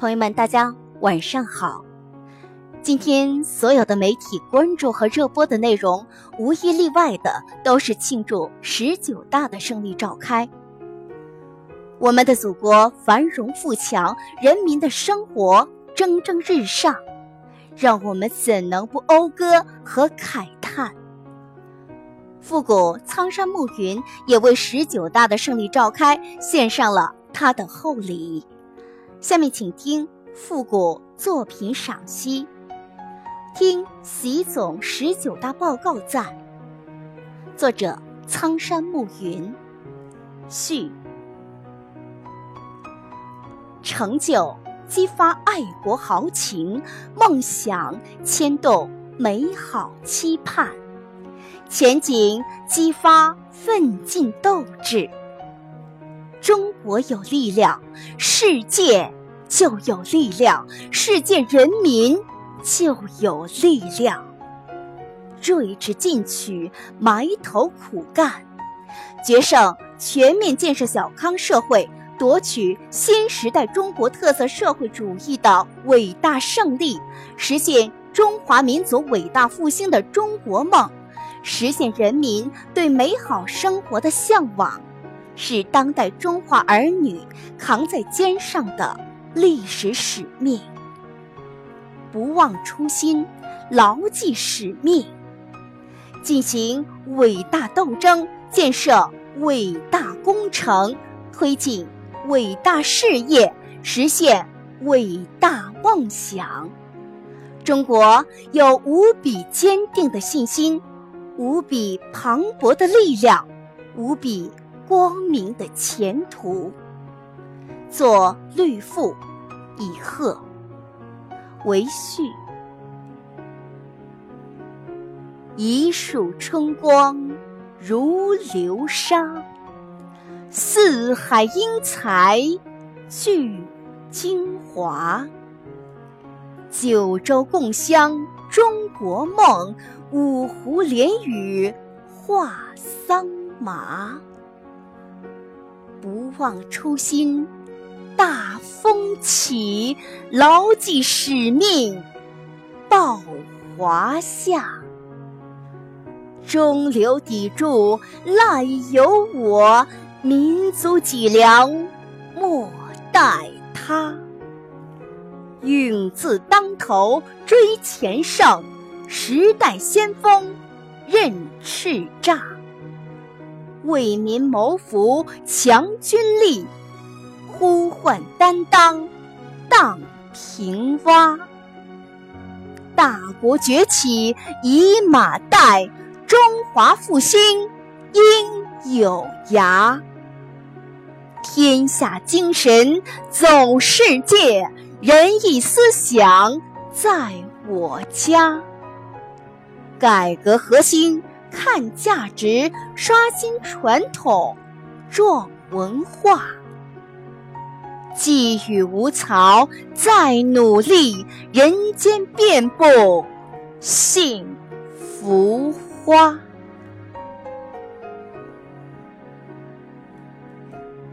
朋友们，大家晚上好。今天所有的媒体关注和热播的内容，无一例外的都是庆祝十九大的胜利召开。我们的祖国繁荣富强，人民的生活蒸蒸日上，让我们怎能不讴歌和慨叹？复古苍山暮云也为十九大的胜利召开献上了他的厚礼。下面请听复古作品赏析，听习总十九大报告赞。作者：苍山暮云。序：成就激发爱国豪情，梦想牵动美好期盼，前景激发奋进斗志。中国有力量，世界就有力量；世界人民就有力量。睿智进取，埋头苦干，决胜全面建设小康社会，夺取新时代中国特色社会主义的伟大胜利，实现中华民族伟大复兴的中国梦，实现人民对美好生活的向往。是当代中华儿女扛在肩上的历史使命。不忘初心，牢记使命，进行伟大斗争，建设伟大工程，推进伟大事业，实现伟大梦想。中国有无比坚定的信心，无比磅礴的力量，无比。光明的前途。作律赋，以贺为序。一树春光如流沙，四海英才聚精华。九州共襄中国梦，五湖连雨画桑麻。不忘初心，大风起；牢记使命，报华夏。中流砥柱赖有我，民族脊梁莫待他。勇字当头追前胜，时代先锋任叱咤。为民谋福，强军力；呼唤担当，荡平洼。大国崛起以马代，中华复兴应有涯。天下精神走世界，仁义思想在我家。改革核心。看价值，刷新传统，壮文化。寄予无曹，再努力，人间遍布幸福花。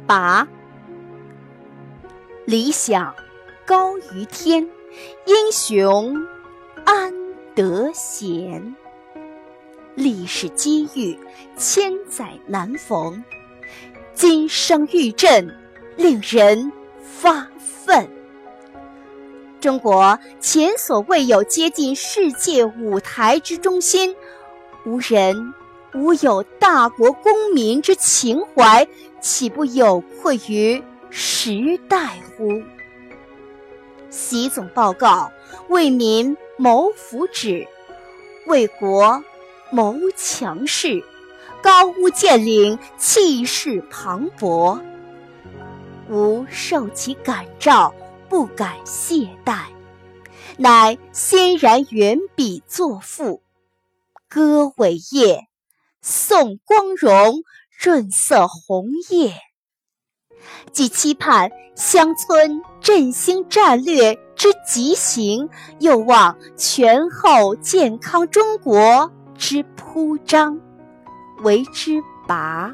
八，理想高于天，英雄安得闲。历史机遇，千载难逢。今生遇阵，令人发愤。中国前所未有接近世界舞台之中心，无人无有大国公民之情怀，岂不有愧于时代乎？习总报告：为民谋福祉，为国。谋强势，高屋建瓴，气势磅礴。吾受其感召，不敢懈怠，乃欣然援笔作赋，歌伟业，颂光荣，润色红叶。既期盼乡村振兴战略之急行，又望全后健康中国。之铺张，为之拔。